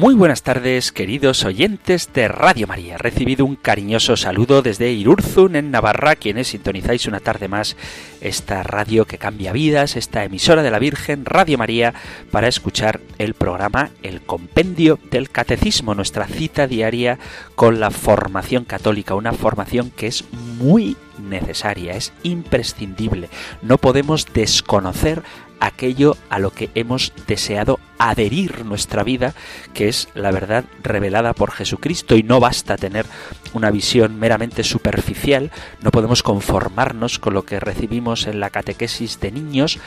Muy buenas tardes, queridos oyentes de Radio María. Recibido un cariñoso saludo desde Irurzun, en Navarra, quienes sintonizáis una tarde más esta radio que cambia vidas, esta emisora de la Virgen, Radio María, para escuchar el programa El Compendio del Catecismo, nuestra cita diaria con la formación católica, una formación que es muy necesaria, es imprescindible. No podemos desconocer aquello a lo que hemos deseado adherir nuestra vida, que es la verdad revelada por Jesucristo. Y no basta tener una visión meramente superficial, no podemos conformarnos con lo que recibimos en la catequesis de niños,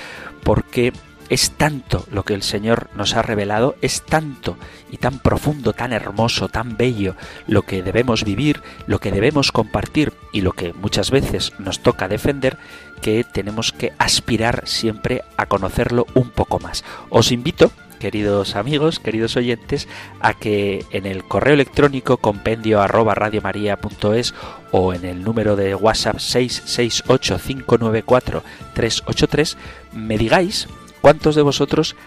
porque es tanto lo que el Señor nos ha revelado, es tanto y tan profundo, tan hermoso, tan bello lo que debemos vivir, lo que debemos compartir y lo que muchas veces nos toca defender, que tenemos que aspirar siempre a conocerlo un poco más. Os invito queridos amigos, queridos oyentes, a que en el correo electrónico compendio arroba radiomaria.es o en el número de WhatsApp 668 594 383 me digáis ¿Cuántos de vosotros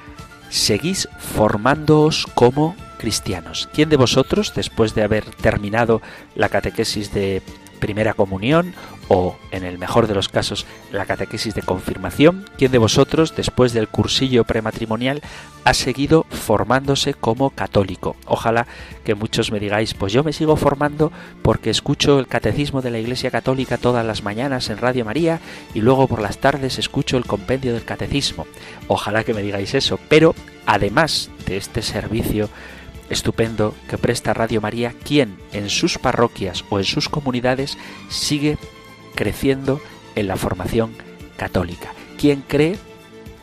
seguís formándoos como cristianos? ¿Quién de vosotros, después de haber terminado la catequesis de primera comunión o, en el mejor de los casos, la catequesis de confirmación, ¿quién de vosotros, después del cursillo prematrimonial, ha seguido formándose como católico? Ojalá que muchos me digáis, pues yo me sigo formando porque escucho el catecismo de la Iglesia Católica todas las mañanas en Radio María y luego por las tardes escucho el compendio del catecismo. Ojalá que me digáis eso, pero además de este servicio, estupendo que presta Radio María, quien en sus parroquias o en sus comunidades sigue creciendo en la formación católica. Quien cree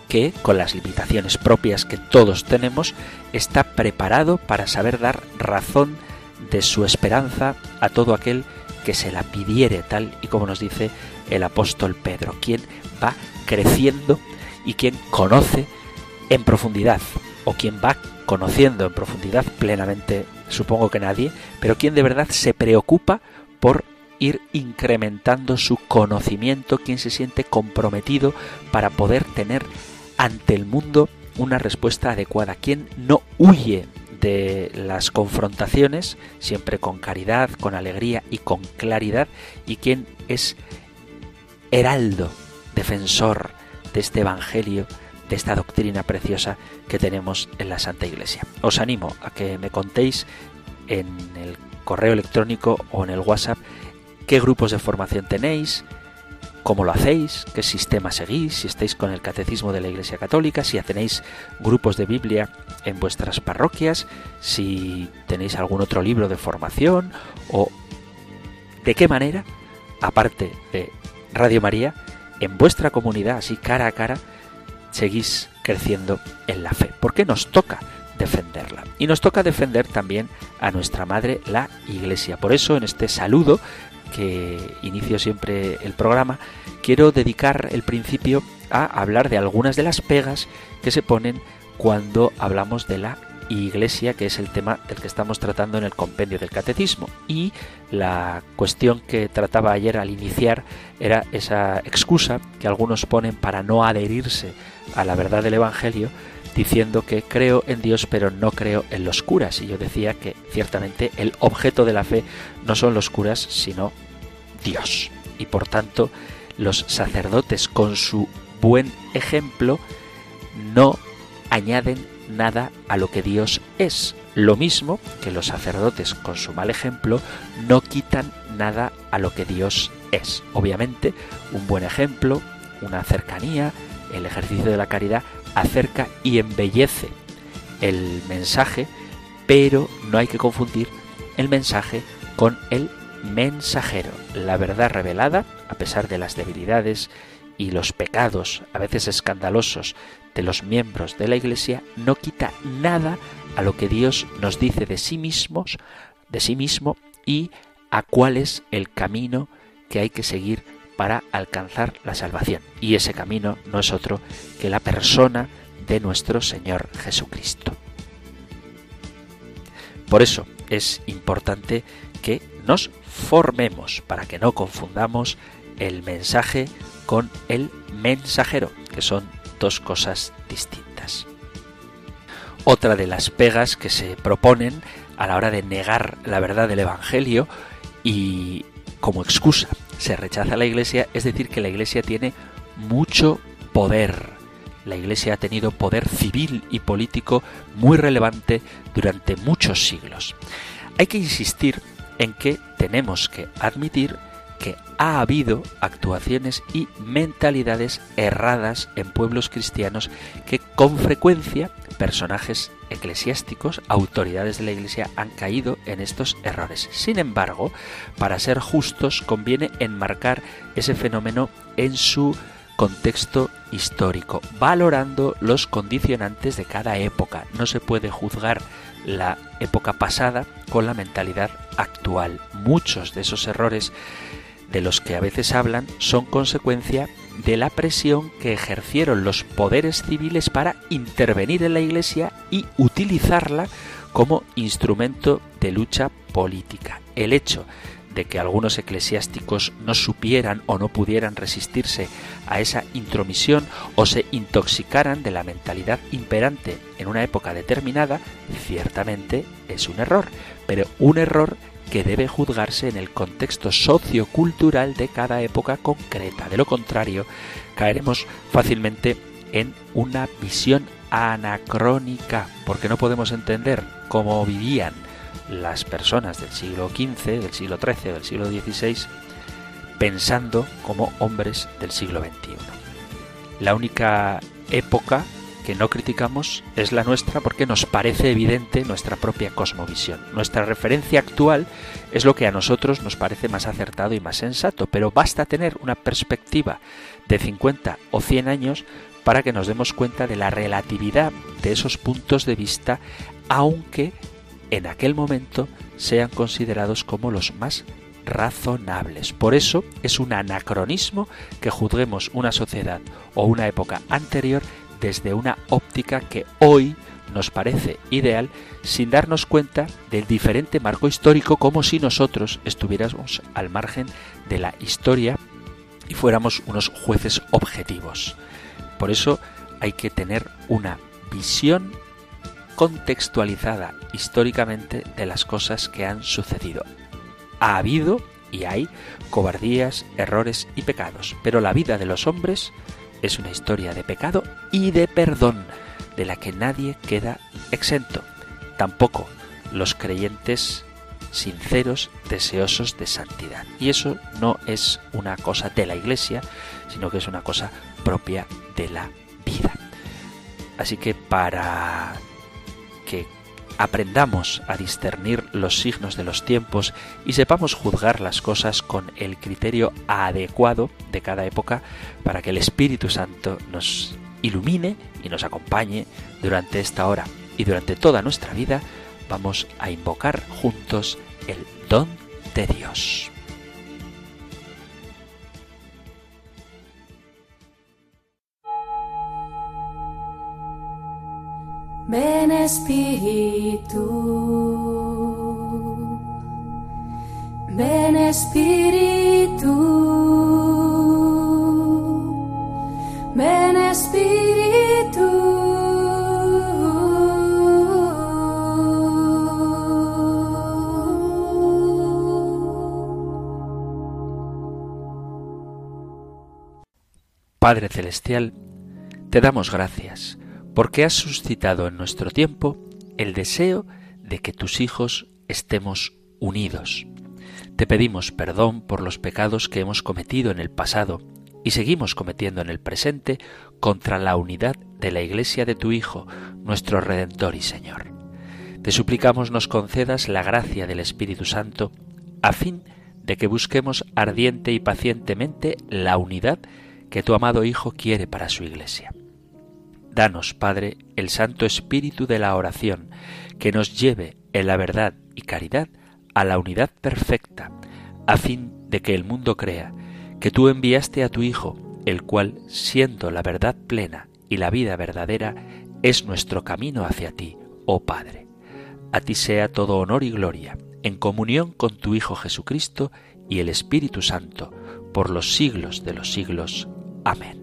que, con las limitaciones propias que todos tenemos, está preparado para saber dar razón de su esperanza a todo aquel que se la pidiere, tal y como nos dice el apóstol Pedro, quien va creciendo y quien conoce en profundidad, o quien va conociendo en profundidad plenamente, supongo que nadie, pero quien de verdad se preocupa por ir incrementando su conocimiento, quien se siente comprometido para poder tener ante el mundo una respuesta adecuada, quien no huye de las confrontaciones, siempre con caridad, con alegría y con claridad, y quien es heraldo, defensor de este Evangelio esta doctrina preciosa que tenemos en la Santa Iglesia. Os animo a que me contéis en el correo electrónico o en el WhatsApp qué grupos de formación tenéis, cómo lo hacéis, qué sistema seguís, si estáis con el catecismo de la Iglesia Católica, si tenéis grupos de Biblia en vuestras parroquias, si tenéis algún otro libro de formación o de qué manera, aparte de Radio María, en vuestra comunidad, así cara a cara, seguís creciendo en la fe, porque nos toca defenderla. Y nos toca defender también a nuestra madre, la Iglesia. Por eso, en este saludo que inicio siempre el programa, quiero dedicar el principio a hablar de algunas de las pegas que se ponen cuando hablamos de la Iglesia, que es el tema del que estamos tratando en el compendio del Catecismo. Y la cuestión que trataba ayer al iniciar era esa excusa que algunos ponen para no adherirse a la verdad del Evangelio, diciendo que creo en Dios pero no creo en los curas. Y yo decía que ciertamente el objeto de la fe no son los curas, sino Dios. Y por tanto, los sacerdotes con su buen ejemplo no añaden nada a lo que Dios es. Lo mismo que los sacerdotes con su mal ejemplo no quitan nada a lo que Dios es. Obviamente, un buen ejemplo, una cercanía, el ejercicio de la caridad acerca y embellece el mensaje, pero no hay que confundir el mensaje con el mensajero. La verdad revelada, a pesar de las debilidades y los pecados, a veces escandalosos, de los miembros de la Iglesia no quita nada a lo que Dios nos dice de sí mismos, de sí mismo y a cuál es el camino que hay que seguir para alcanzar la salvación. Y ese camino no es otro que la persona de nuestro Señor Jesucristo. Por eso es importante que nos formemos para que no confundamos el mensaje con el mensajero, que son dos cosas distintas. Otra de las pegas que se proponen a la hora de negar la verdad del Evangelio y como excusa se rechaza la Iglesia es decir que la Iglesia tiene mucho poder. La Iglesia ha tenido poder civil y político muy relevante durante muchos siglos. Hay que insistir en que tenemos que admitir que ha habido actuaciones y mentalidades erradas en pueblos cristianos que con frecuencia personajes eclesiásticos, autoridades de la Iglesia han caído en estos errores. Sin embargo, para ser justos conviene enmarcar ese fenómeno en su contexto histórico, valorando los condicionantes de cada época. No se puede juzgar la época pasada con la mentalidad actual. Muchos de esos errores de los que a veces hablan son consecuencia de la presión que ejercieron los poderes civiles para intervenir en la Iglesia y utilizarla como instrumento de lucha política. El hecho de que algunos eclesiásticos no supieran o no pudieran resistirse a esa intromisión o se intoxicaran de la mentalidad imperante en una época determinada, ciertamente es un error, pero un error que debe juzgarse en el contexto sociocultural de cada época concreta. De lo contrario, caeremos fácilmente en una visión anacrónica, porque no podemos entender cómo vivían las personas del siglo XV, del siglo XIII, del siglo XVI, pensando como hombres del siglo XXI. La única época que no criticamos es la nuestra porque nos parece evidente nuestra propia cosmovisión. Nuestra referencia actual es lo que a nosotros nos parece más acertado y más sensato, pero basta tener una perspectiva de 50 o 100 años para que nos demos cuenta de la relatividad de esos puntos de vista, aunque en aquel momento sean considerados como los más razonables. Por eso es un anacronismo que juzguemos una sociedad o una época anterior desde una óptica que hoy nos parece ideal sin darnos cuenta del diferente marco histórico como si nosotros estuviéramos al margen de la historia y fuéramos unos jueces objetivos. Por eso hay que tener una visión contextualizada históricamente de las cosas que han sucedido. Ha habido y hay cobardías, errores y pecados, pero la vida de los hombres es una historia de pecado y de perdón, de la que nadie queda exento. Tampoco los creyentes sinceros, deseosos de santidad. Y eso no es una cosa de la Iglesia, sino que es una cosa propia de la vida. Así que para que aprendamos a discernir los signos de los tiempos y sepamos juzgar las cosas con el criterio adecuado de cada época para que el Espíritu Santo nos ilumine y nos acompañe durante esta hora y durante toda nuestra vida vamos a invocar juntos el don de Dios. Ven Espíritu, ven Espíritu, ven Espíritu. Padre Celestial, te damos gracias porque has suscitado en nuestro tiempo el deseo de que tus hijos estemos unidos. Te pedimos perdón por los pecados que hemos cometido en el pasado y seguimos cometiendo en el presente contra la unidad de la Iglesia de tu Hijo, nuestro Redentor y Señor. Te suplicamos nos concedas la gracia del Espíritu Santo a fin de que busquemos ardiente y pacientemente la unidad que tu amado Hijo quiere para su Iglesia. Danos, Padre, el Santo Espíritu de la oración, que nos lleve en la verdad y caridad a la unidad perfecta, a fin de que el mundo crea que tú enviaste a tu Hijo, el cual, siendo la verdad plena y la vida verdadera, es nuestro camino hacia ti, oh Padre. A ti sea todo honor y gloria, en comunión con tu Hijo Jesucristo y el Espíritu Santo, por los siglos de los siglos. Amén.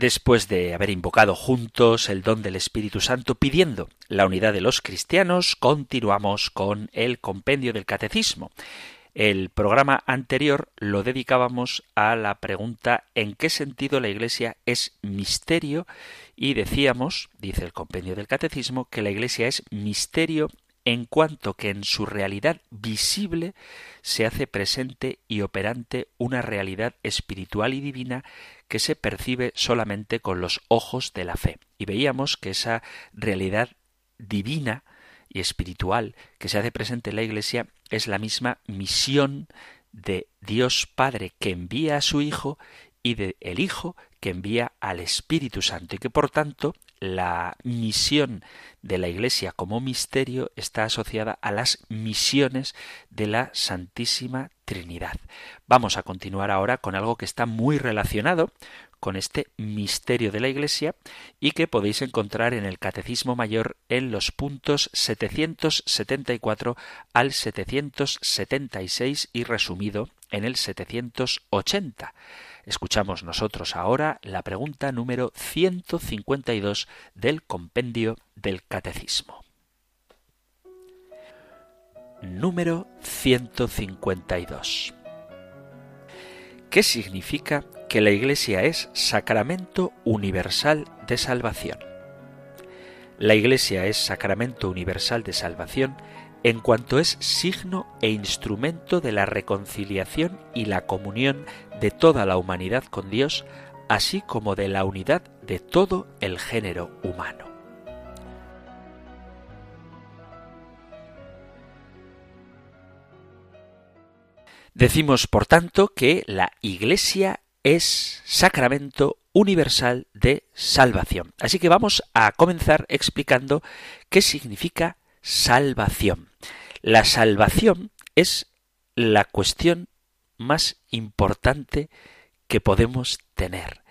Después de haber invocado juntos el don del Espíritu Santo pidiendo la unidad de los cristianos, continuamos con el compendio del catecismo. El programa anterior lo dedicábamos a la pregunta ¿en qué sentido la Iglesia es misterio? Y decíamos, dice el compendio del catecismo, que la Iglesia es misterio en cuanto que en su realidad visible se hace presente y operante una realidad espiritual y divina que se percibe solamente con los ojos de la fe. Y veíamos que esa realidad divina y espiritual que se hace presente en la Iglesia es la misma misión de Dios Padre que envía a su Hijo y de el Hijo que envía al Espíritu Santo y que por tanto la misión de la Iglesia como misterio está asociada a las misiones de la Santísima Trinidad. Vamos a continuar ahora con algo que está muy relacionado con este misterio de la Iglesia y que podéis encontrar en el Catecismo Mayor en los puntos 774 al 776 y resumido en el 780. Escuchamos nosotros ahora la pregunta número 152 del compendio del Catecismo. Número 152. ¿Qué significa que la Iglesia es sacramento universal de salvación? La Iglesia es sacramento universal de salvación en cuanto es signo e instrumento de la reconciliación y la comunión de toda la humanidad con Dios, así como de la unidad de todo el género humano. Decimos, por tanto, que la Iglesia es sacramento universal de salvación. Así que vamos a comenzar explicando qué significa salvación. La salvación es la cuestión más importante que podemos tener.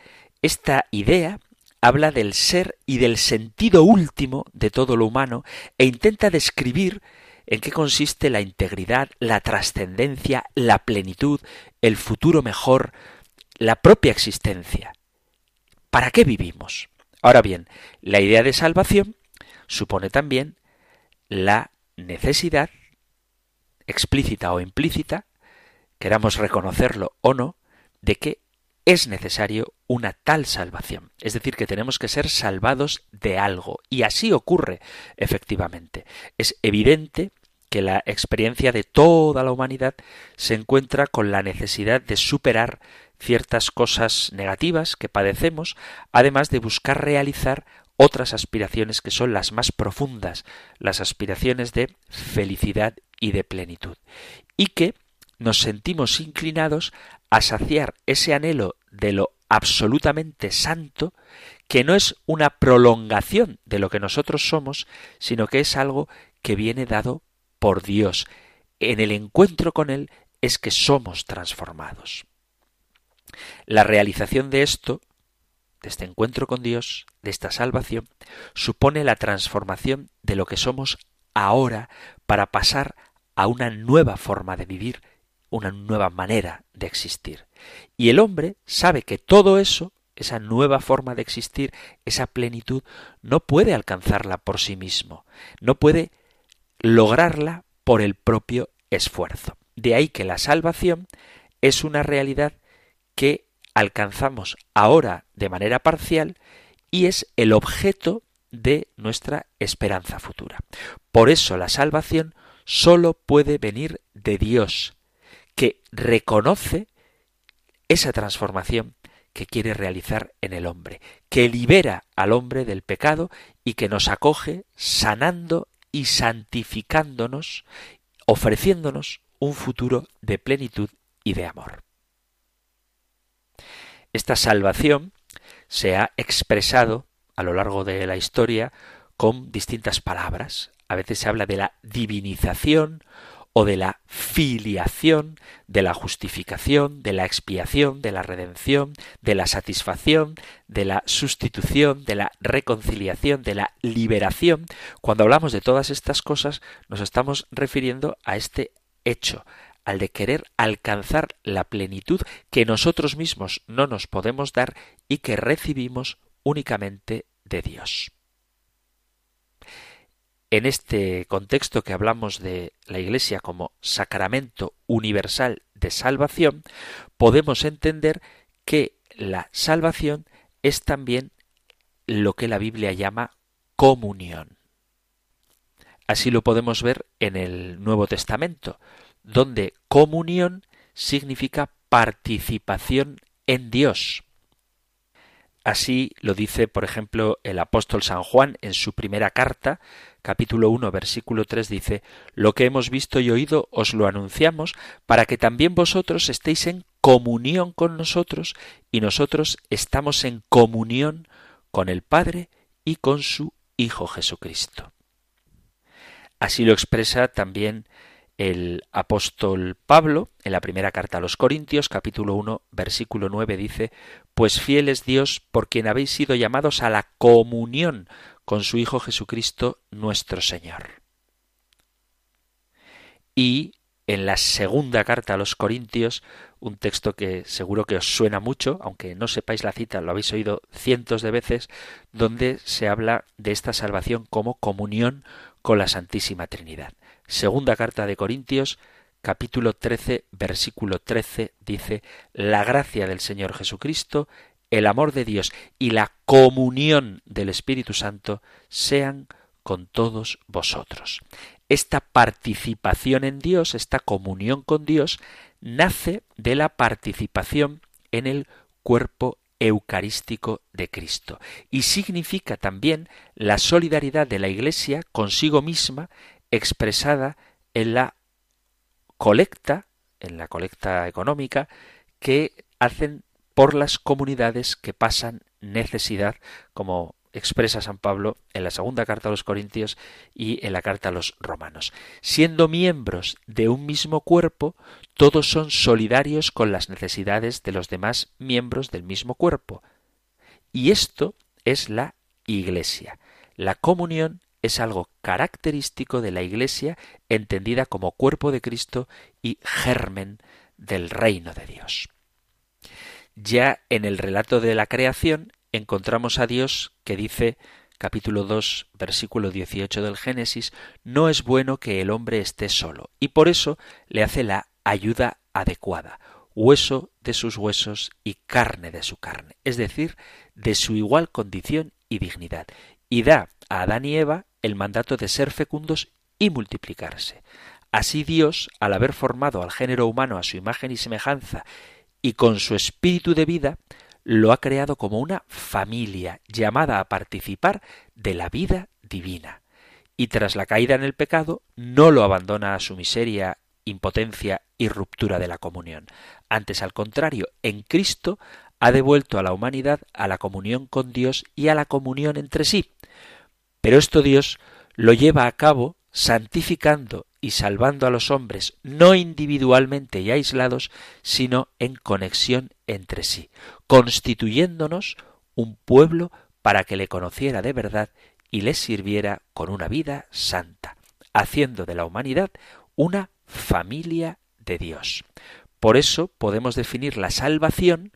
Esta idea habla del ser y del sentido último de todo lo humano e intenta describir en qué consiste la integridad, la trascendencia, la plenitud, el futuro mejor, la propia existencia. ¿Para qué vivimos? Ahora bien, la idea de salvación supone también la necesidad explícita o implícita, queramos reconocerlo o no, de que es necesario una tal salvación. Es decir, que tenemos que ser salvados de algo. Y así ocurre, efectivamente. Es evidente que la experiencia de toda la humanidad se encuentra con la necesidad de superar ciertas cosas negativas que padecemos, además de buscar realizar otras aspiraciones que son las más profundas, las aspiraciones de felicidad y de plenitud, y que nos sentimos inclinados a saciar ese anhelo de lo absolutamente santo, que no es una prolongación de lo que nosotros somos, sino que es algo que viene dado por Dios. En el encuentro con Él es que somos transformados. La realización de esto de este encuentro con Dios, de esta salvación, supone la transformación de lo que somos ahora para pasar a una nueva forma de vivir, una nueva manera de existir. Y el hombre sabe que todo eso, esa nueva forma de existir, esa plenitud, no puede alcanzarla por sí mismo, no puede lograrla por el propio esfuerzo. De ahí que la salvación es una realidad que alcanzamos ahora de manera parcial y es el objeto de nuestra esperanza futura. Por eso la salvación solo puede venir de Dios, que reconoce esa transformación que quiere realizar en el hombre, que libera al hombre del pecado y que nos acoge sanando y santificándonos, ofreciéndonos un futuro de plenitud y de amor. Esta salvación se ha expresado a lo largo de la historia con distintas palabras. A veces se habla de la divinización o de la filiación, de la justificación, de la expiación, de la redención, de la satisfacción, de la sustitución, de la reconciliación, de la liberación. Cuando hablamos de todas estas cosas nos estamos refiriendo a este hecho, al de querer alcanzar la plenitud que nosotros mismos no nos podemos dar y que recibimos únicamente de Dios. En este contexto que hablamos de la Iglesia como sacramento universal de salvación, podemos entender que la salvación es también lo que la Biblia llama comunión. Así lo podemos ver en el Nuevo Testamento donde comunión significa participación en Dios. Así lo dice, por ejemplo, el apóstol San Juan en su primera carta, capítulo 1, versículo 3 dice, Lo que hemos visto y oído os lo anunciamos, para que también vosotros estéis en comunión con nosotros, y nosotros estamos en comunión con el Padre y con su Hijo Jesucristo. Así lo expresa también el apóstol Pablo, en la primera carta a los Corintios, capítulo 1, versículo 9, dice, Pues fiel es Dios por quien habéis sido llamados a la comunión con su Hijo Jesucristo nuestro Señor. Y en la segunda carta a los Corintios, un texto que seguro que os suena mucho, aunque no sepáis la cita, lo habéis oído cientos de veces, donde se habla de esta salvación como comunión con la Santísima Trinidad. Segunda carta de Corintios, capítulo 13, versículo 13, dice, La gracia del Señor Jesucristo, el amor de Dios y la comunión del Espíritu Santo sean con todos vosotros. Esta participación en Dios, esta comunión con Dios, nace de la participación en el cuerpo eucarístico de Cristo y significa también la solidaridad de la Iglesia consigo misma expresada en la colecta, en la colecta económica, que hacen por las comunidades que pasan necesidad, como expresa San Pablo en la segunda carta a los Corintios y en la carta a los Romanos. Siendo miembros de un mismo cuerpo, todos son solidarios con las necesidades de los demás miembros del mismo cuerpo. Y esto es la Iglesia. La comunión es algo característico de la Iglesia entendida como cuerpo de Cristo y germen del reino de Dios. Ya en el relato de la creación encontramos a Dios que dice capítulo 2 versículo 18 del Génesis, no es bueno que el hombre esté solo, y por eso le hace la ayuda adecuada, hueso de sus huesos y carne de su carne, es decir, de su igual condición y dignidad, y da a Adán y Eva el mandato de ser fecundos y multiplicarse. Así Dios, al haber formado al género humano a su imagen y semejanza y con su espíritu de vida, lo ha creado como una familia llamada a participar de la vida divina. Y tras la caída en el pecado, no lo abandona a su miseria, impotencia y ruptura de la comunión. Antes, al contrario, en Cristo ha devuelto a la humanidad a la comunión con Dios y a la comunión entre sí. Pero esto Dios lo lleva a cabo santificando y salvando a los hombres, no individualmente y aislados, sino en conexión entre sí, constituyéndonos un pueblo para que le conociera de verdad y le sirviera con una vida santa, haciendo de la humanidad una familia de Dios. Por eso podemos definir la salvación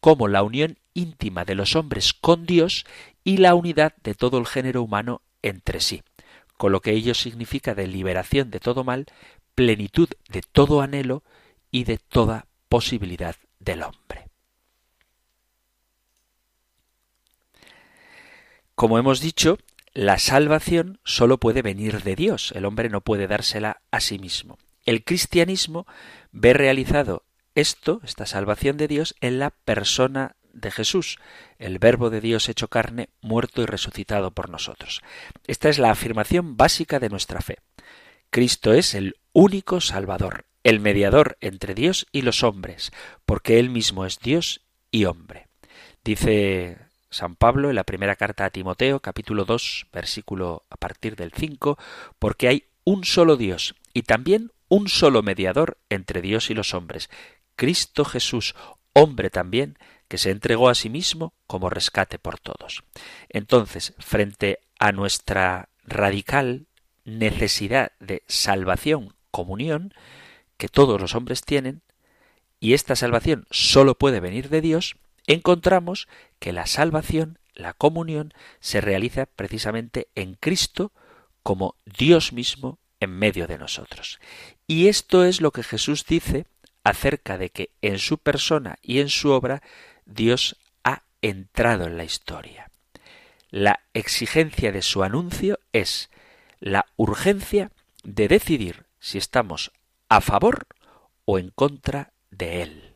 como la unión íntima de los hombres con Dios y la unidad de todo el género humano entre sí, con lo que ello significa de liberación de todo mal, plenitud de todo anhelo y de toda posibilidad del hombre. Como hemos dicho, la salvación solo puede venir de Dios, el hombre no puede dársela a sí mismo. El cristianismo ve realizado esto, esta salvación de Dios, en la persona de Jesús, el Verbo de Dios hecho carne, muerto y resucitado por nosotros. Esta es la afirmación básica de nuestra fe. Cristo es el único Salvador, el mediador entre Dios y los hombres, porque Él mismo es Dios y hombre. Dice San Pablo en la primera carta a Timoteo, capítulo 2, versículo a partir del 5, porque hay un solo Dios y también un solo mediador entre Dios y los hombres, Cristo Jesús, hombre también, que se entregó a sí mismo como rescate por todos. Entonces, frente a nuestra radical necesidad de salvación, comunión, que todos los hombres tienen, y esta salvación sólo puede venir de Dios, encontramos que la salvación, la comunión, se realiza precisamente en Cristo como Dios mismo en medio de nosotros. Y esto es lo que Jesús dice acerca de que en su persona y en su obra Dios ha entrado en la historia. La exigencia de su anuncio es la urgencia de decidir si estamos a favor o en contra de él.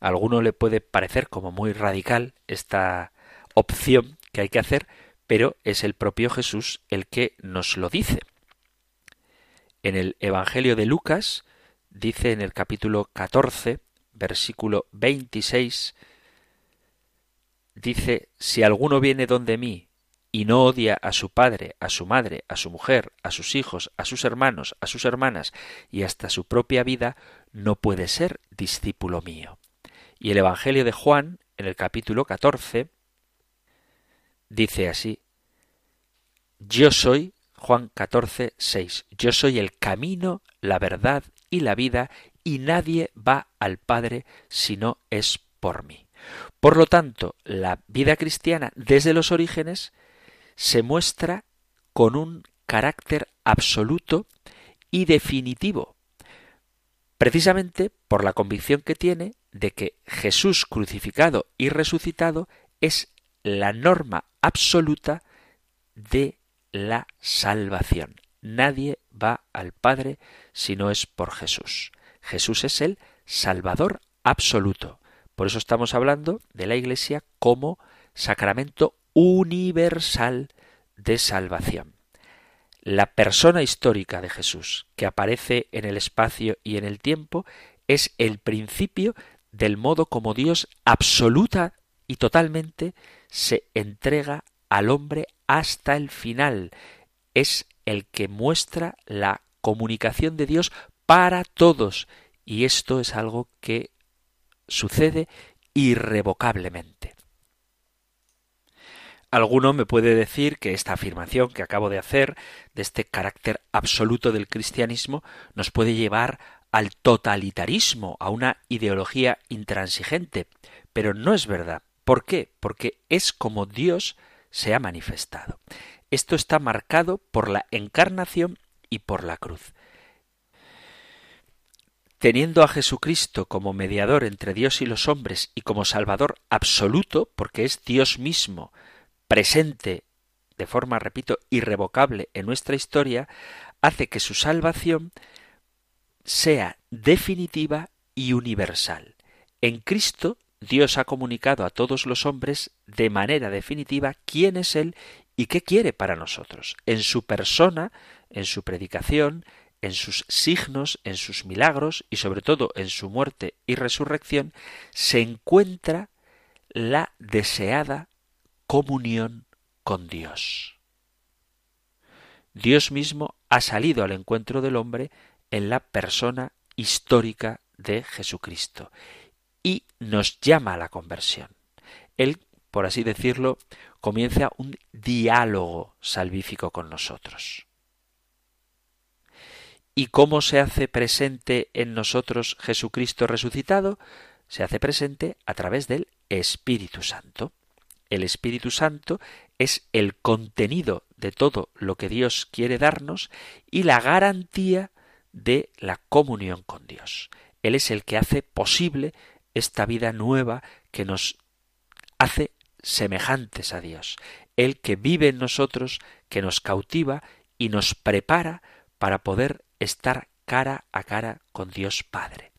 A alguno le puede parecer como muy radical esta opción que hay que hacer, pero es el propio Jesús el que nos lo dice. En el Evangelio de Lucas dice en el capítulo 14, versículo 26, dice, si alguno viene donde mí y no odia a su padre, a su madre, a su mujer, a sus hijos, a sus hermanos, a sus hermanas y hasta su propia vida, no puede ser discípulo mío. Y el Evangelio de Juan, en el capítulo 14, dice así, Yo soy, Juan 14, 6, Yo soy el camino, la verdad y la vida, y nadie va al Padre si no es por mí. Por lo tanto, la vida cristiana desde los orígenes se muestra con un carácter absoluto y definitivo, precisamente por la convicción que tiene de que Jesús crucificado y resucitado es la norma absoluta de la salvación. Nadie va al Padre si no es por Jesús. Jesús es el Salvador absoluto. Por eso estamos hablando de la Iglesia como sacramento universal de salvación. La persona histórica de Jesús, que aparece en el espacio y en el tiempo, es el principio del modo como Dios absoluta y totalmente se entrega al hombre hasta el final. Es el que muestra la comunicación de Dios para todos. Y esto es algo que sucede irrevocablemente. Alguno me puede decir que esta afirmación que acabo de hacer de este carácter absoluto del cristianismo nos puede llevar al totalitarismo, a una ideología intransigente. Pero no es verdad. ¿Por qué? Porque es como Dios se ha manifestado. Esto está marcado por la encarnación y por la cruz. Teniendo a Jesucristo como mediador entre Dios y los hombres y como Salvador absoluto, porque es Dios mismo presente de forma, repito, irrevocable en nuestra historia, hace que su salvación sea definitiva y universal. En Cristo Dios ha comunicado a todos los hombres de manera definitiva quién es Él y qué quiere para nosotros. En su persona, en su predicación, en sus signos, en sus milagros y sobre todo en su muerte y resurrección, se encuentra la deseada comunión con Dios. Dios mismo ha salido al encuentro del hombre en la persona histórica de Jesucristo y nos llama a la conversión. Él, por así decirlo, comienza un diálogo salvífico con nosotros. ¿Y cómo se hace presente en nosotros Jesucristo resucitado? Se hace presente a través del Espíritu Santo. El Espíritu Santo es el contenido de todo lo que Dios quiere darnos y la garantía de la comunión con Dios. Él es el que hace posible esta vida nueva que nos hace semejantes a Dios, el que vive en nosotros, que nos cautiva y nos prepara para poder estar cara a cara con Dios Padre.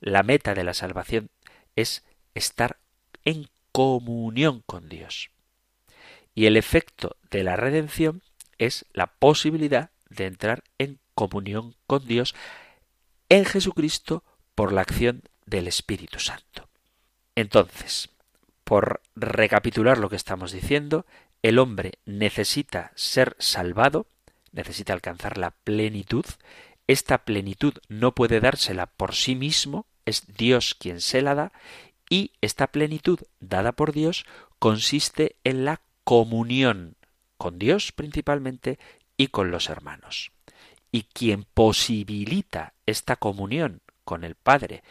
La meta de la salvación es estar en comunión con Dios. Y el efecto de la redención es la posibilidad de entrar en comunión con Dios en Jesucristo por la acción del Espíritu Santo. Entonces, por recapitular lo que estamos diciendo, el hombre necesita ser salvado, necesita alcanzar la plenitud. Esta plenitud no puede dársela por sí mismo, es Dios quien se la da, y esta plenitud dada por Dios consiste en la comunión con Dios principalmente y con los hermanos. Y quien posibilita esta comunión con el Padre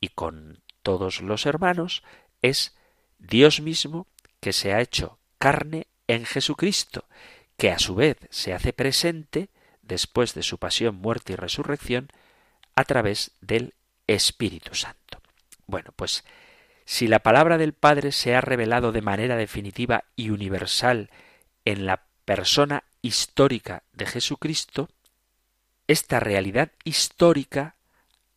y con todos los hermanos es Dios mismo que se ha hecho carne en Jesucristo, que a su vez se hace presente después de su pasión, muerte y resurrección a través del Espíritu Santo. Bueno, pues si la palabra del Padre se ha revelado de manera definitiva y universal en la persona histórica de Jesucristo, esta realidad histórica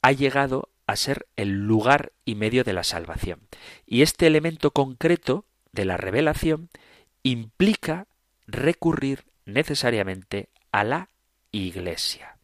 ha llegado a ser el lugar y medio de la salvación. Y este elemento concreto de la revelación implica recurrir necesariamente a la Iglesia.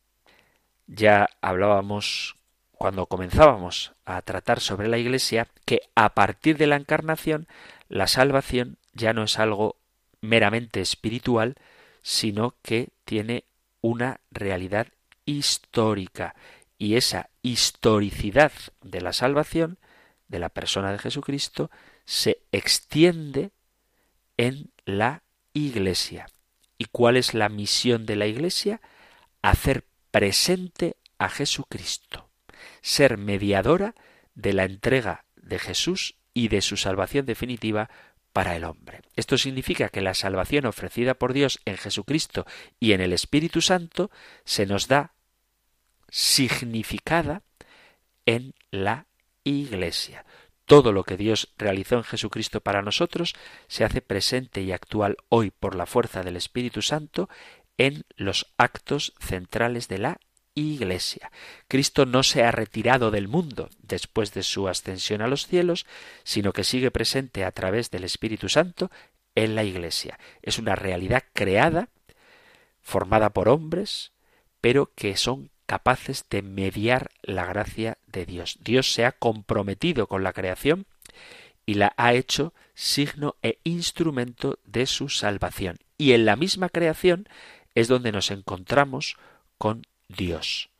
Ya hablábamos cuando comenzábamos a tratar sobre la Iglesia que a partir de la encarnación la salvación ya no es algo meramente espiritual, sino que tiene una realidad histórica y esa historicidad de la salvación de la persona de Jesucristo se extiende en la Iglesia. ¿Y cuál es la misión de la Iglesia? Hacer presente a Jesucristo, ser mediadora de la entrega de Jesús y de su salvación definitiva para el hombre. Esto significa que la salvación ofrecida por Dios en Jesucristo y en el Espíritu Santo se nos da significada en la Iglesia. Todo lo que Dios realizó en Jesucristo para nosotros se hace presente y actual hoy por la fuerza del Espíritu Santo en los actos centrales de la Iglesia. Cristo no se ha retirado del mundo después de su ascensión a los cielos, sino que sigue presente a través del Espíritu Santo en la Iglesia. Es una realidad creada, formada por hombres, pero que son capaces de mediar la gracia de Dios. Dios se ha comprometido con la creación y la ha hecho signo e instrumento de su salvación. Y en la misma creación es donde nos encontramos con Dios.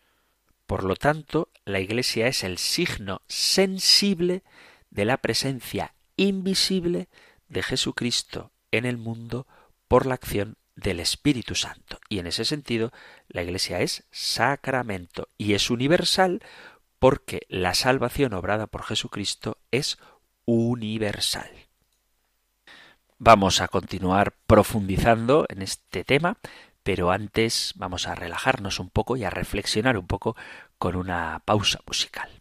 Por lo tanto, la Iglesia es el signo sensible de la presencia invisible de Jesucristo en el mundo por la acción del Espíritu Santo. Y en ese sentido, la Iglesia es sacramento y es universal porque la salvación obrada por Jesucristo es universal. Vamos a continuar profundizando en este tema, pero antes vamos a relajarnos un poco y a reflexionar un poco con una pausa musical.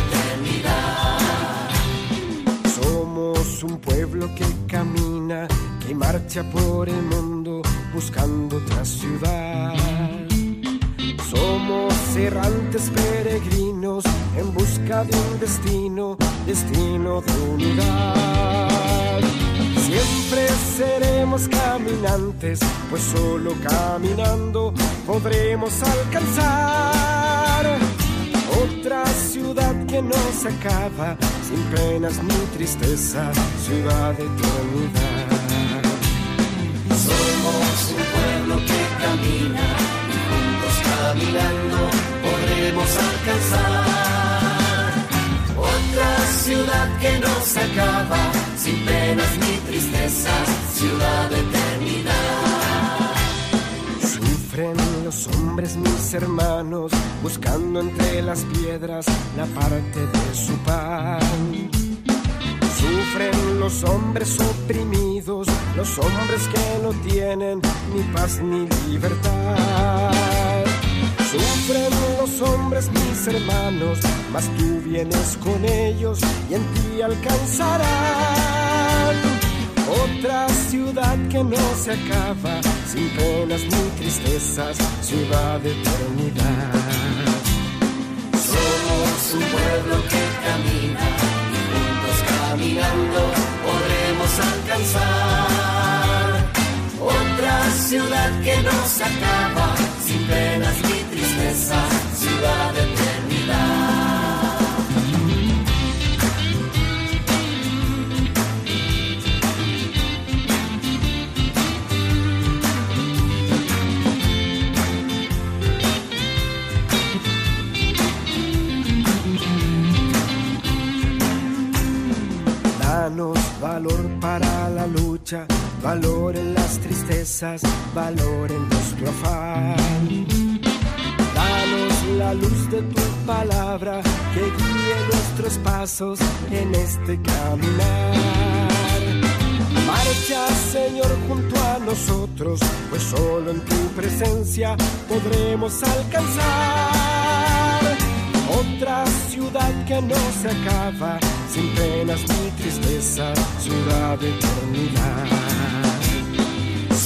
Eternidad. Somos un pueblo que camina, que marcha por el mundo buscando otra ciudad. Somos errantes peregrinos en busca de un destino, destino de unidad. Siempre seremos caminantes, pues solo caminando podremos alcanzar otra ciudad que no se acaba, sin penas ni tristeza, ciudad de eternidad. Somos un pueblo que camina y juntos caminando podremos alcanzar. Otra ciudad que no se acaba, sin penas ni tristezas, ciudad de eternidad. Sufren los hombres, mis hermanos, buscando entre las piedras la parte de su pan. Sufren los hombres oprimidos, los hombres que no tienen ni paz ni libertad. Sufren los hombres, mis hermanos, mas tú vienes con ellos y en ti alcanzarán otra ciudad que no se acaba, sin penas ni tristezas, ciudad de eternidad. Somos un pueblo que camina y juntos caminando podremos alcanzar otra ciudad que no se acaba, sin penas ni tristezas, ciudad de eternidad. Danos valor para la lucha, valor en las tristezas, valor en nuestro afán. Danos la luz de tu palabra que guíe nuestros pasos en este caminar. Marcha, Señor, junto a nosotros, pues solo en tu presencia podremos alcanzar otra ciudad que no se acaba, sin penas ni tristezas, ciudad de eternidad.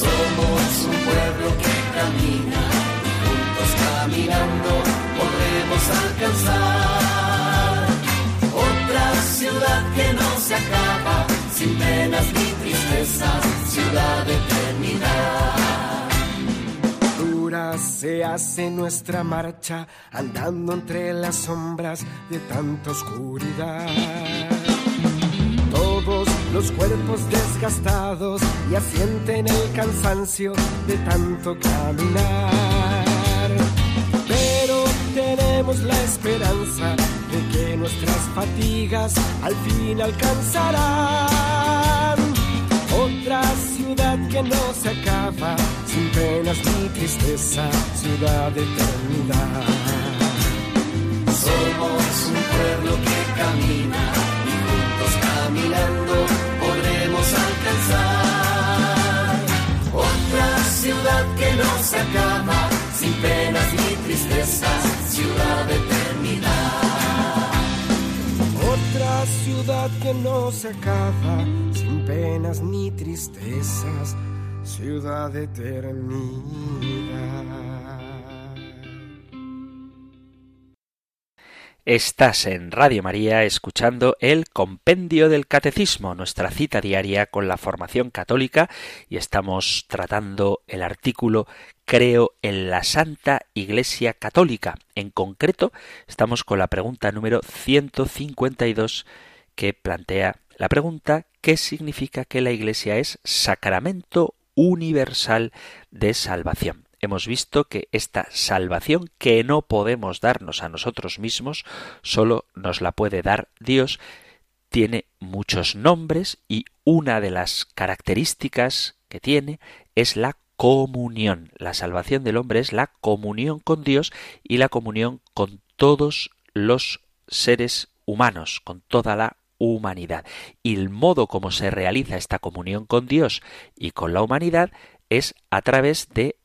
Somos un pueblo que camina y juntos caminando podremos alcanzar otra ciudad que no se acaba, sin penas ni tristezas, ciudad de eternidad. Se hace nuestra marcha, andando entre las sombras de tanta oscuridad. Todos los cuerpos desgastados ya sienten el cansancio de tanto caminar. Pero tenemos la esperanza de que nuestras fatigas al fin alcanzarán otra ciudad que no se acaba, sin penas ni tristeza, ciudad de eternidad. Somos un pueblo que camina y juntos caminando podremos alcanzar otra ciudad que no se acaba, sin penas ni tristezas, ciudad de eternidad. Otra ciudad que no se acaba, penas ni tristezas, ciudad. Estás en Radio María escuchando el Compendio del Catecismo, nuestra cita diaria con la formación católica y estamos tratando el artículo Creo en la Santa Iglesia Católica. En concreto, estamos con la pregunta número 152 que plantea la pregunta ¿qué significa que la Iglesia es sacramento universal de salvación? hemos visto que esta salvación que no podemos darnos a nosotros mismos, solo nos la puede dar Dios, tiene muchos nombres y una de las características que tiene es la comunión. La salvación del hombre es la comunión con Dios y la comunión con todos los seres humanos, con toda la humanidad. Y el modo como se realiza esta comunión con Dios y con la humanidad es a través de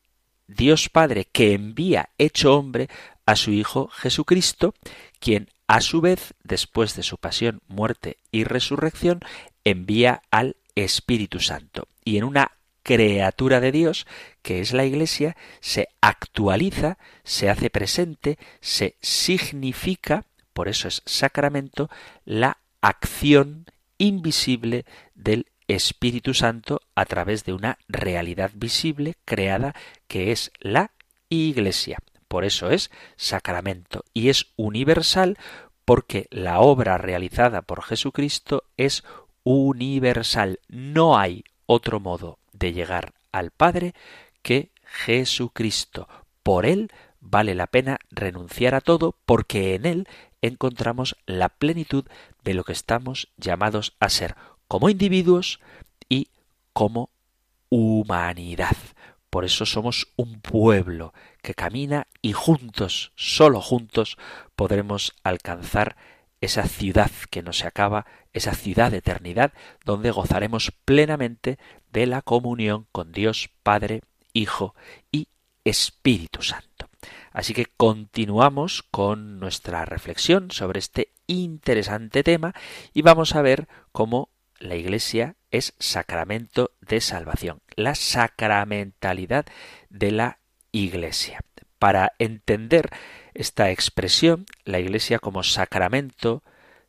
Dios Padre que envía hecho hombre a su Hijo Jesucristo, quien a su vez, después de su pasión, muerte y resurrección, envía al Espíritu Santo. Y en una criatura de Dios, que es la Iglesia, se actualiza, se hace presente, se significa, por eso es sacramento, la acción invisible del Espíritu Santo a través de una realidad visible creada que es la Iglesia. Por eso es sacramento y es universal porque la obra realizada por Jesucristo es universal. No hay otro modo de llegar al Padre que Jesucristo. Por Él vale la pena renunciar a todo porque en él encontramos la plenitud de lo que estamos llamados a ser como individuos y como humanidad. Por eso somos un pueblo que camina y juntos, solo juntos, podremos alcanzar esa ciudad que no se acaba, esa ciudad de eternidad, donde gozaremos plenamente de la comunión con Dios Padre, Hijo y Espíritu Santo. Así que continuamos con nuestra reflexión sobre este interesante tema y vamos a ver cómo la Iglesia es sacramento de salvación, la sacramentalidad de la Iglesia. Para entender esta expresión, la Iglesia como sacramento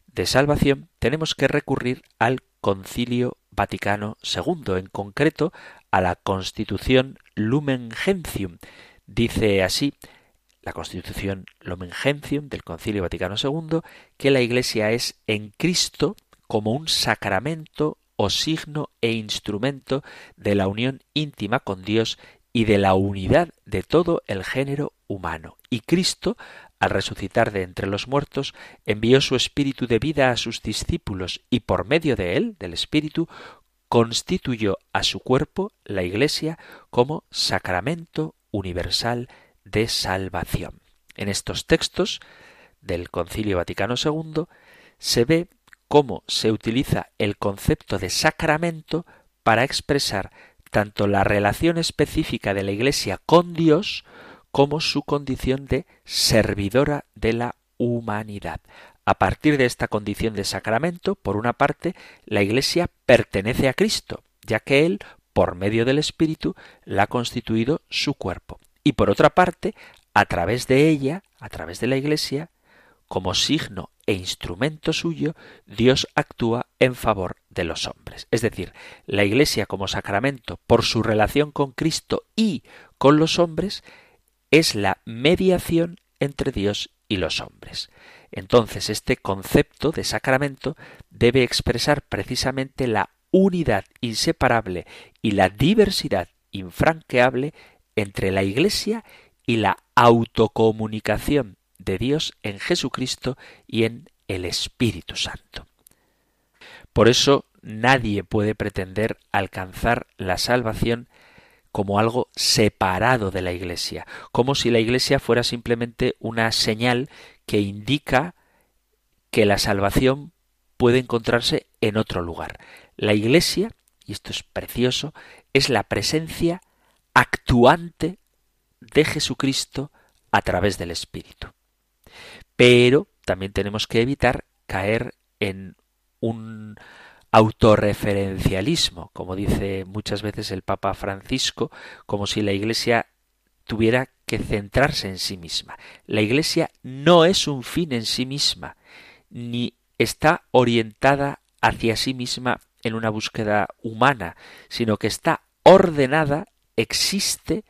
de salvación, tenemos que recurrir al Concilio Vaticano II, en concreto a la Constitución Lumen Gentium. Dice así la Constitución Lumen Gentium del Concilio Vaticano II que la Iglesia es en Cristo como un sacramento o signo e instrumento de la unión íntima con Dios y de la unidad de todo el género humano. Y Cristo, al resucitar de entre los muertos, envió su espíritu de vida a sus discípulos y por medio de él, del espíritu, constituyó a su cuerpo, la Iglesia, como sacramento universal de salvación. En estos textos del Concilio Vaticano II se ve cómo se utiliza el concepto de sacramento para expresar tanto la relación específica de la Iglesia con Dios como su condición de servidora de la humanidad. A partir de esta condición de sacramento, por una parte, la Iglesia pertenece a Cristo, ya que Él, por medio del Espíritu, la ha constituido su cuerpo. Y por otra parte, a través de ella, a través de la Iglesia, como signo e instrumento suyo, Dios actúa en favor de los hombres. Es decir, la Iglesia como sacramento, por su relación con Cristo y con los hombres, es la mediación entre Dios y los hombres. Entonces, este concepto de sacramento debe expresar precisamente la unidad inseparable y la diversidad infranqueable entre la Iglesia y la autocomunicación de Dios en Jesucristo y en el Espíritu Santo. Por eso nadie puede pretender alcanzar la salvación como algo separado de la Iglesia, como si la Iglesia fuera simplemente una señal que indica que la salvación puede encontrarse en otro lugar. La Iglesia, y esto es precioso, es la presencia actuante de Jesucristo a través del Espíritu. Pero también tenemos que evitar caer en un autorreferencialismo, como dice muchas veces el Papa Francisco, como si la Iglesia tuviera que centrarse en sí misma. La Iglesia no es un fin en sí misma, ni está orientada hacia sí misma en una búsqueda humana, sino que está ordenada, existe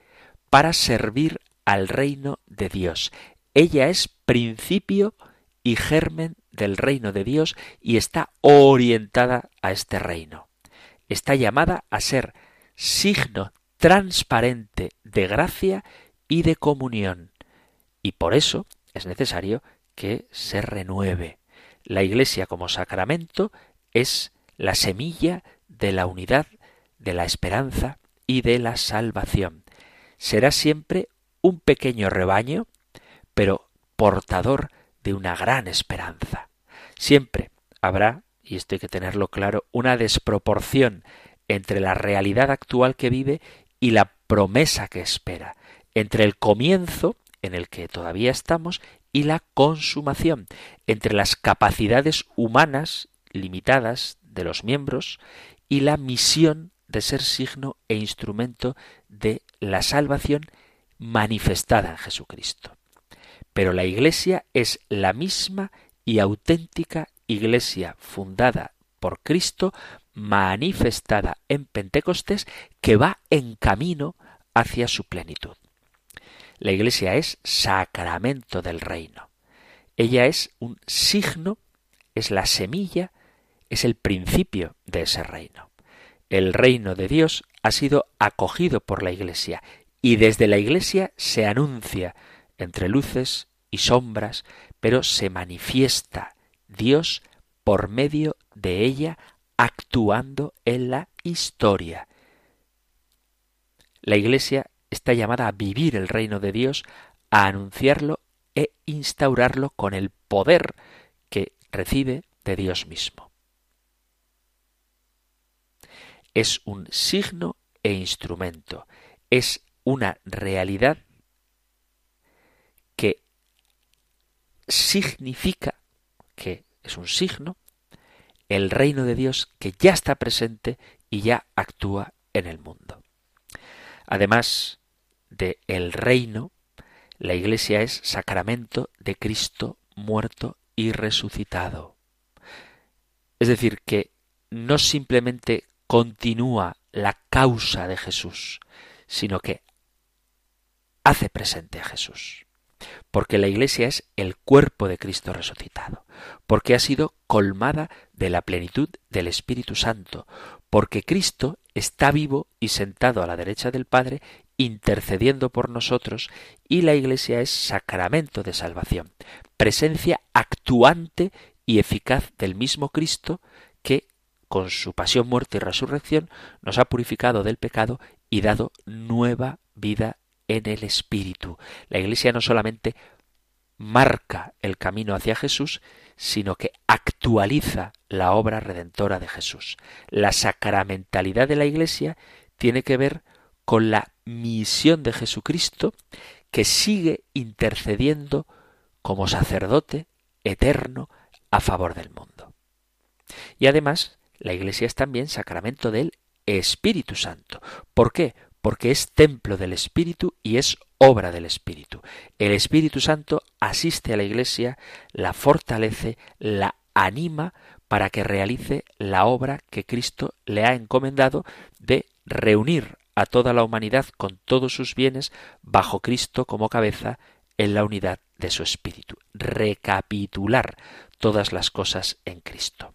para servir al reino de Dios. Ella es principio y germen del reino de Dios y está orientada a este reino. Está llamada a ser signo transparente de gracia y de comunión. Y por eso es necesario que se renueve. La Iglesia como sacramento es la semilla de la unidad, de la esperanza y de la salvación. Será siempre un pequeño rebaño, pero portador de una gran esperanza. Siempre habrá, y esto hay que tenerlo claro, una desproporción entre la realidad actual que vive y la promesa que espera, entre el comienzo en el que todavía estamos y la consumación, entre las capacidades humanas limitadas de los miembros y la misión de ser signo e instrumento de la salvación manifestada en Jesucristo. Pero la Iglesia es la misma y auténtica Iglesia fundada por Cristo, manifestada en Pentecostés, que va en camino hacia su plenitud. La Iglesia es sacramento del reino. Ella es un signo, es la semilla, es el principio de ese reino. El reino de Dios ha sido acogido por la Iglesia y desde la Iglesia se anuncia entre luces y sombras, pero se manifiesta Dios por medio de ella actuando en la historia. La Iglesia está llamada a vivir el reino de Dios, a anunciarlo e instaurarlo con el poder que recibe de Dios mismo. Es un signo e instrumento, es una realidad que significa, que es un signo, el reino de Dios que ya está presente y ya actúa en el mundo. Además de el reino, la Iglesia es sacramento de Cristo muerto y resucitado. Es decir, que no simplemente continúa la causa de Jesús, sino que hace presente a Jesús. Porque la Iglesia es el cuerpo de Cristo resucitado, porque ha sido colmada de la plenitud del Espíritu Santo, porque Cristo está vivo y sentado a la derecha del Padre, intercediendo por nosotros, y la Iglesia es sacramento de salvación, presencia actuante y eficaz del mismo Cristo que, con su pasión, muerte y resurrección, nos ha purificado del pecado y dado nueva vida en el Espíritu. La Iglesia no solamente marca el camino hacia Jesús, sino que actualiza la obra redentora de Jesús. La sacramentalidad de la Iglesia tiene que ver con la misión de Jesucristo que sigue intercediendo como sacerdote eterno a favor del mundo. Y además, la Iglesia es también sacramento del Espíritu Santo. ¿Por qué? Porque es templo del Espíritu y es obra del Espíritu. El Espíritu Santo asiste a la Iglesia, la fortalece, la anima para que realice la obra que Cristo le ha encomendado de reunir a toda la humanidad con todos sus bienes bajo Cristo como cabeza en la unidad de su espíritu. Recapitular todas las cosas en Cristo.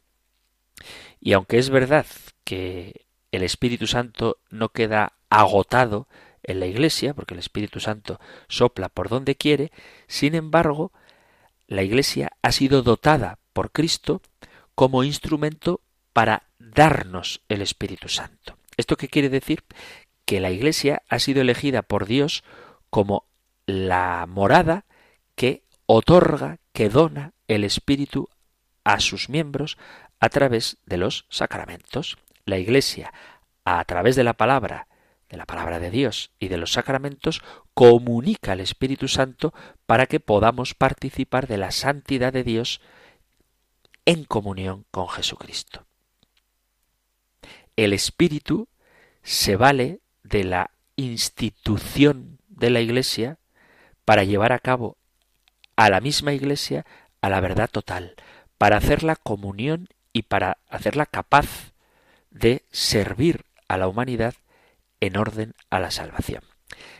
Y aunque es verdad que el Espíritu Santo no queda agotado en la Iglesia, porque el Espíritu Santo sopla por donde quiere, sin embargo, la Iglesia ha sido dotada por Cristo como instrumento para darnos el Espíritu Santo. ¿Esto qué quiere decir? Que la Iglesia ha sido elegida por Dios como la morada que otorga, que dona el Espíritu a sus miembros a través de los sacramentos. La Iglesia, a través de la palabra, de la palabra de Dios y de los sacramentos, comunica al Espíritu Santo para que podamos participar de la santidad de Dios en comunión con Jesucristo. El Espíritu se vale de la institución de la Iglesia para llevar a cabo a la misma Iglesia a la verdad total, para hacerla comunión y para hacerla capaz de servir a la humanidad en orden a la salvación.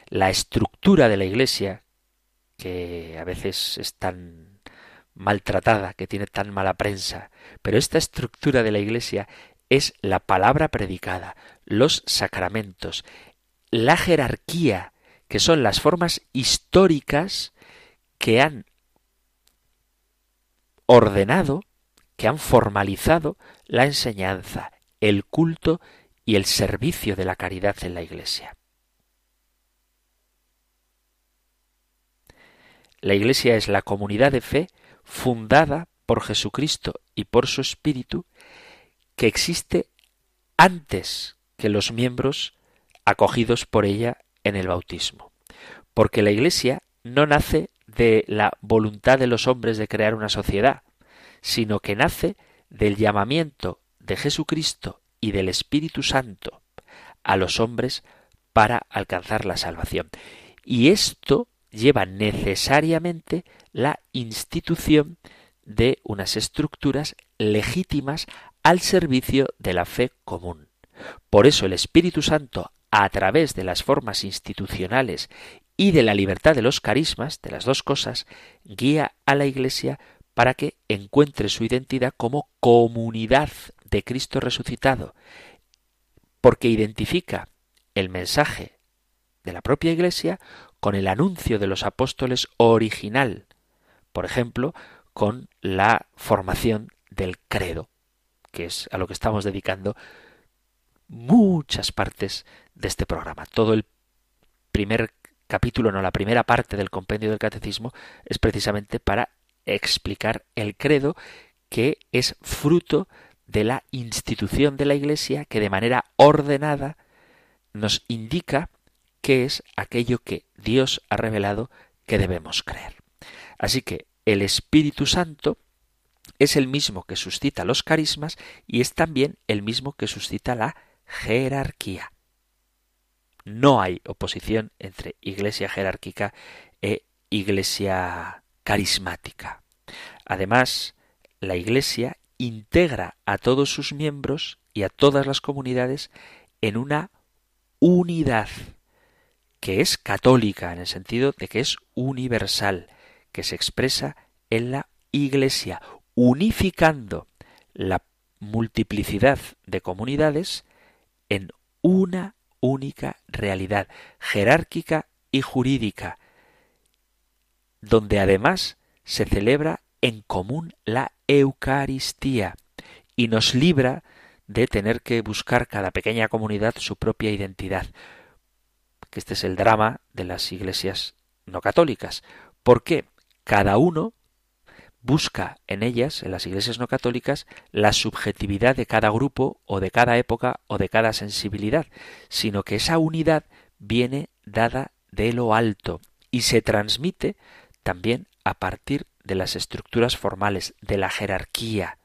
La estructura de la Iglesia, que a veces es tan maltratada, que tiene tan mala prensa, pero esta estructura de la Iglesia es la palabra predicada, los sacramentos, la jerarquía, que son las formas históricas que han ordenado, que han formalizado la enseñanza, el culto y el servicio de la caridad en la Iglesia. La Iglesia es la comunidad de fe fundada por Jesucristo y por su Espíritu que existe antes que los miembros acogidos por ella en el bautismo. Porque la Iglesia no nace de la voluntad de los hombres de crear una sociedad, sino que nace del llamamiento de Jesucristo y del Espíritu Santo a los hombres para alcanzar la salvación. Y esto lleva necesariamente la institución de unas estructuras legítimas al servicio de la fe común. Por eso el Espíritu Santo, a través de las formas institucionales y de la libertad de los carismas, de las dos cosas, guía a la Iglesia para que encuentre su identidad como comunidad de Cristo resucitado, porque identifica el mensaje de la propia Iglesia con el anuncio de los apóstoles original, por ejemplo, con la formación del credo, que es a lo que estamos dedicando muchas partes de este programa. Todo el primer capítulo, no la primera parte del compendio del catecismo es precisamente para explicar el credo que es fruto de la institución de la Iglesia que de manera ordenada nos indica qué es aquello que Dios ha revelado que debemos creer. Así que el Espíritu Santo es el mismo que suscita los carismas y es también el mismo que suscita la jerarquía. No hay oposición entre iglesia jerárquica e iglesia carismática. Además, la iglesia integra a todos sus miembros y a todas las comunidades en una unidad que es católica en el sentido de que es universal, que se expresa en la Iglesia, unificando la multiplicidad de comunidades en una única realidad jerárquica y jurídica, donde además se celebra en común la Eucaristía y nos libra de tener que buscar cada pequeña comunidad su propia identidad. Que este es el drama de las iglesias no católicas. ¿Por qué? Cada uno busca en ellas, en las iglesias no católicas, la subjetividad de cada grupo o de cada época o de cada sensibilidad, sino que esa unidad viene dada de lo alto y se transmite también a partir de las estructuras formales, de la jerarquía,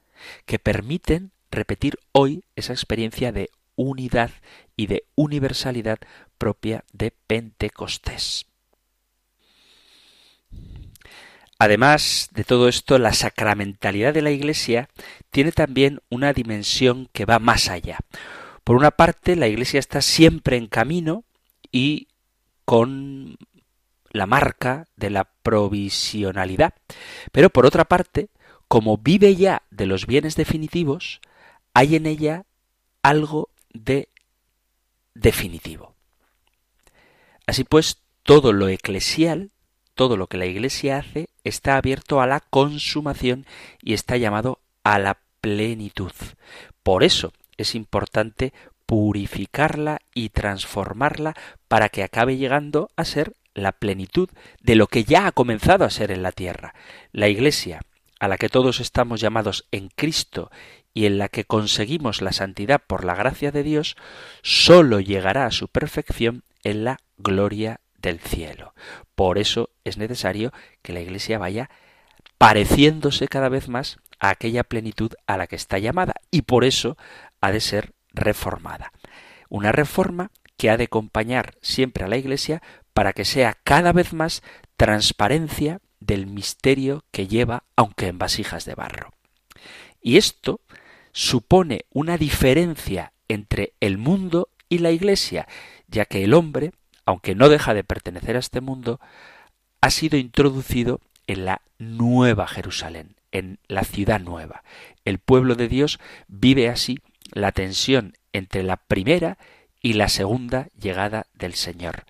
que permiten repetir hoy esa experiencia de unidad y de universalidad propia de Pentecostés. Además de todo esto, la sacramentalidad de la Iglesia tiene también una dimensión que va más allá. Por una parte, la Iglesia está siempre en camino y con la marca de la provisionalidad. Pero por otra parte, como vive ya de los bienes definitivos, hay en ella algo de definitivo. Así pues, todo lo eclesial, todo lo que la Iglesia hace, está abierto a la consumación y está llamado a la plenitud. Por eso es importante purificarla y transformarla para que acabe llegando a ser la plenitud de lo que ya ha comenzado a ser en la tierra. La Iglesia, a la que todos estamos llamados en Cristo y en la que conseguimos la santidad por la gracia de Dios, sólo llegará a su perfección en la gloria del cielo. Por eso es necesario que la Iglesia vaya pareciéndose cada vez más a aquella plenitud a la que está llamada y por eso ha de ser reformada. Una reforma que ha de acompañar siempre a la Iglesia para que sea cada vez más transparencia del misterio que lleva, aunque en vasijas de barro. Y esto supone una diferencia entre el mundo y la Iglesia, ya que el hombre, aunque no deja de pertenecer a este mundo, ha sido introducido en la nueva Jerusalén, en la ciudad nueva. El pueblo de Dios vive así la tensión entre la primera y la segunda llegada del Señor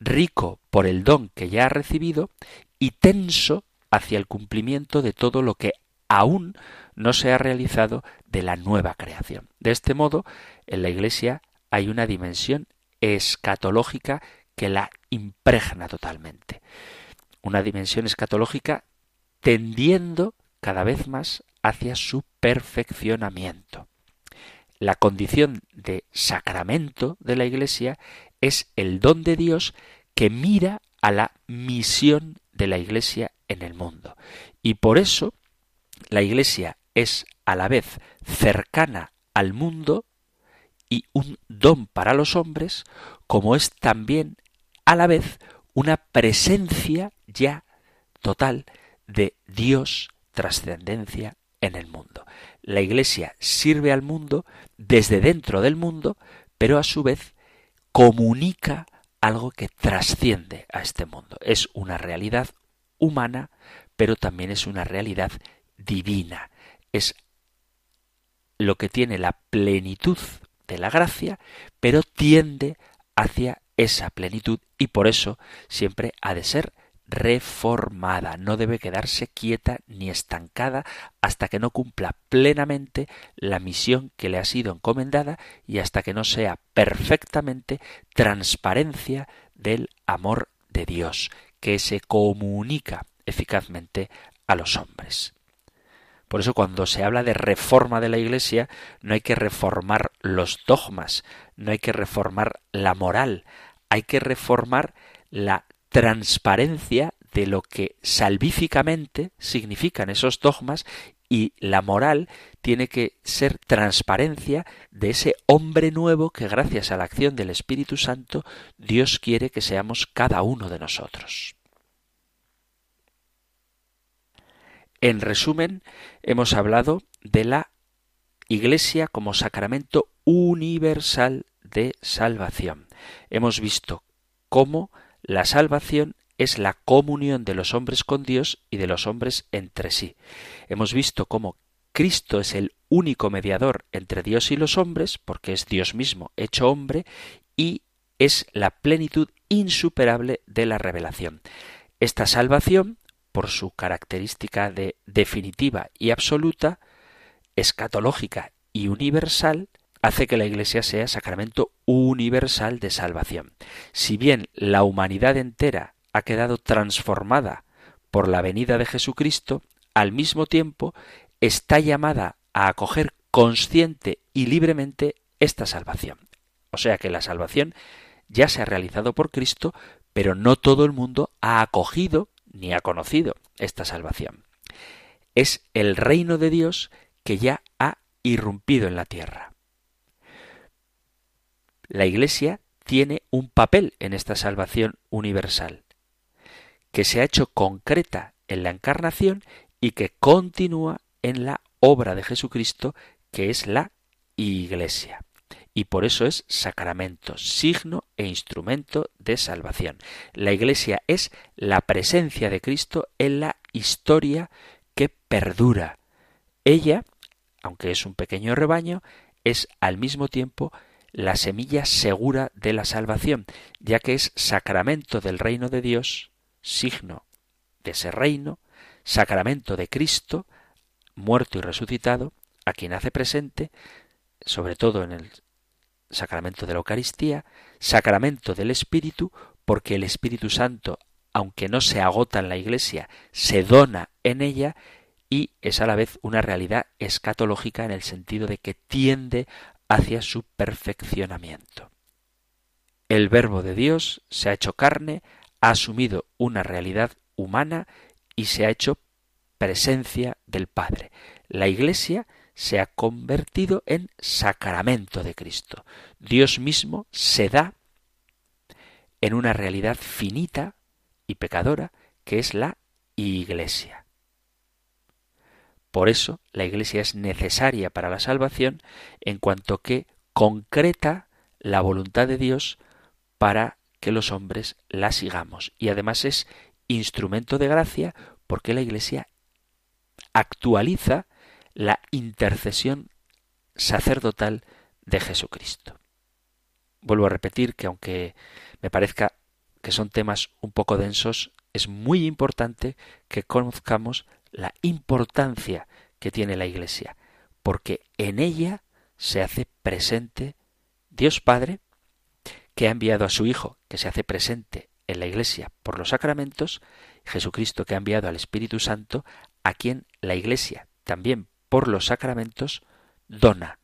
rico por el don que ya ha recibido y tenso hacia el cumplimiento de todo lo que aún no se ha realizado de la nueva creación. De este modo, en la Iglesia hay una dimensión escatológica que la impregna totalmente. Una dimensión escatológica tendiendo cada vez más hacia su perfeccionamiento. La condición de sacramento de la Iglesia es el don de Dios que mira a la misión de la Iglesia en el mundo. Y por eso la Iglesia es a la vez cercana al mundo y un don para los hombres, como es también a la vez una presencia ya total de Dios trascendencia en el mundo. La Iglesia sirve al mundo desde dentro del mundo, pero a su vez comunica algo que trasciende a este mundo. Es una realidad humana, pero también es una realidad divina. Es lo que tiene la plenitud de la gracia, pero tiende hacia esa plenitud y por eso siempre ha de ser reformada, no debe quedarse quieta ni estancada hasta que no cumpla plenamente la misión que le ha sido encomendada y hasta que no sea perfectamente transparencia del amor de Dios, que se comunica eficazmente a los hombres. Por eso cuando se habla de reforma de la Iglesia, no hay que reformar los dogmas, no hay que reformar la moral, hay que reformar la transparencia de lo que salvíficamente significan esos dogmas y la moral tiene que ser transparencia de ese hombre nuevo que gracias a la acción del Espíritu Santo Dios quiere que seamos cada uno de nosotros. En resumen, hemos hablado de la Iglesia como sacramento universal de salvación. Hemos visto cómo la salvación es la comunión de los hombres con Dios y de los hombres entre sí. Hemos visto cómo Cristo es el único mediador entre Dios y los hombres, porque es Dios mismo hecho hombre, y es la plenitud insuperable de la revelación. Esta salvación, por su característica de definitiva y absoluta, escatológica y universal, hace que la Iglesia sea sacramento universal de salvación. Si bien la humanidad entera ha quedado transformada por la venida de Jesucristo, al mismo tiempo está llamada a acoger consciente y libremente esta salvación. O sea que la salvación ya se ha realizado por Cristo, pero no todo el mundo ha acogido ni ha conocido esta salvación. Es el reino de Dios que ya ha irrumpido en la tierra. La Iglesia tiene un papel en esta salvación universal, que se ha hecho concreta en la encarnación y que continúa en la obra de Jesucristo, que es la Iglesia. Y por eso es sacramento, signo e instrumento de salvación. La Iglesia es la presencia de Cristo en la historia que perdura. Ella, aunque es un pequeño rebaño, es al mismo tiempo la semilla segura de la salvación, ya que es sacramento del reino de Dios, signo de ese reino, sacramento de Cristo, muerto y resucitado, a quien hace presente, sobre todo en el sacramento de la Eucaristía, sacramento del Espíritu, porque el Espíritu Santo, aunque no se agota en la Iglesia, se dona en ella y es a la vez una realidad escatológica en el sentido de que tiende hacia su perfeccionamiento. El Verbo de Dios se ha hecho carne, ha asumido una realidad humana y se ha hecho presencia del Padre. La Iglesia se ha convertido en sacramento de Cristo. Dios mismo se da en una realidad finita y pecadora que es la Iglesia. Por eso la Iglesia es necesaria para la salvación en cuanto que concreta la voluntad de Dios para que los hombres la sigamos. Y además es instrumento de gracia porque la Iglesia actualiza la intercesión sacerdotal de Jesucristo. Vuelvo a repetir que aunque me parezca que son temas un poco densos, es muy importante que conozcamos la importancia que tiene la Iglesia, porque en ella se hace presente Dios Padre, que ha enviado a su Hijo, que se hace presente en la Iglesia por los sacramentos, Jesucristo que ha enviado al Espíritu Santo, a quien la Iglesia, también por los sacramentos, dona,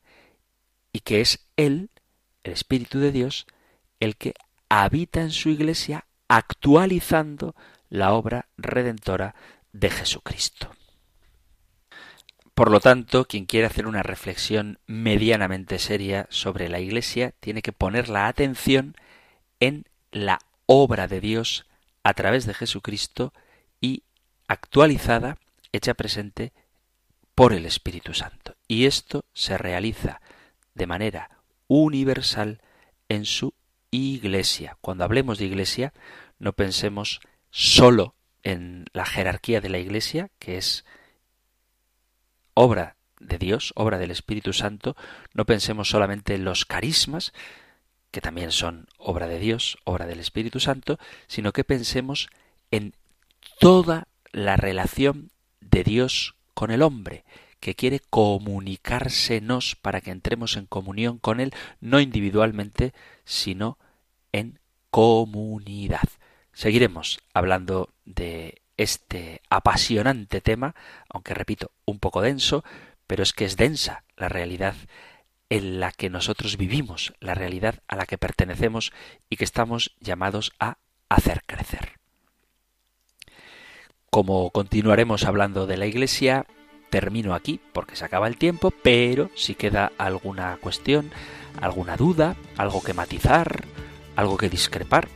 y que es Él, el Espíritu de Dios, el que habita en su Iglesia actualizando la obra redentora de Jesucristo. Por lo tanto, quien quiere hacer una reflexión medianamente seria sobre la Iglesia tiene que poner la atención en la obra de Dios a través de Jesucristo y actualizada, hecha presente por el Espíritu Santo. Y esto se realiza de manera universal en su Iglesia. Cuando hablemos de Iglesia, no pensemos solo en la jerarquía de la Iglesia, que es obra de Dios, obra del Espíritu Santo, no pensemos solamente en los carismas, que también son obra de Dios, obra del Espíritu Santo, sino que pensemos en toda la relación de Dios con el hombre, que quiere comunicársenos para que entremos en comunión con Él, no individualmente, sino en comunidad. Seguiremos hablando de este apasionante tema, aunque repito, un poco denso, pero es que es densa la realidad en la que nosotros vivimos, la realidad a la que pertenecemos y que estamos llamados a hacer crecer. Como continuaremos hablando de la Iglesia, termino aquí porque se acaba el tiempo, pero si queda alguna cuestión, alguna duda, algo que matizar, algo que discrepar,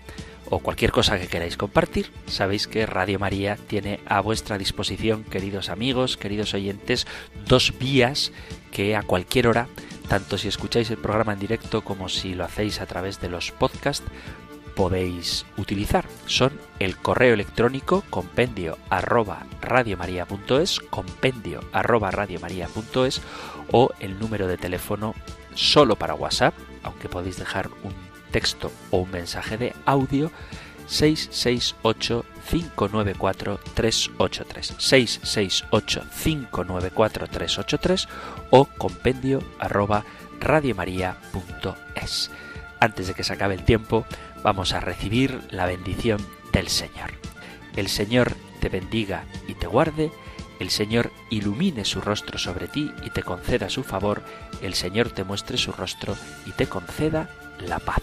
o cualquier cosa que queráis compartir, sabéis que Radio María tiene a vuestra disposición, queridos amigos, queridos oyentes, dos vías que a cualquier hora, tanto si escucháis el programa en directo como si lo hacéis a través de los podcasts, podéis utilizar. Son el correo electrónico compendio arroba compendio arroba o el número de teléfono solo para WhatsApp, aunque podéis dejar un texto o un mensaje de audio 668 594 383 668 594 383 o compendio arroba radiomaria.es. Antes de que se acabe el tiempo, vamos a recibir la bendición del Señor. El Señor te bendiga y te guarde, el Señor ilumine su rostro sobre ti y te conceda su favor, el Señor te muestre su rostro y te conceda la paz.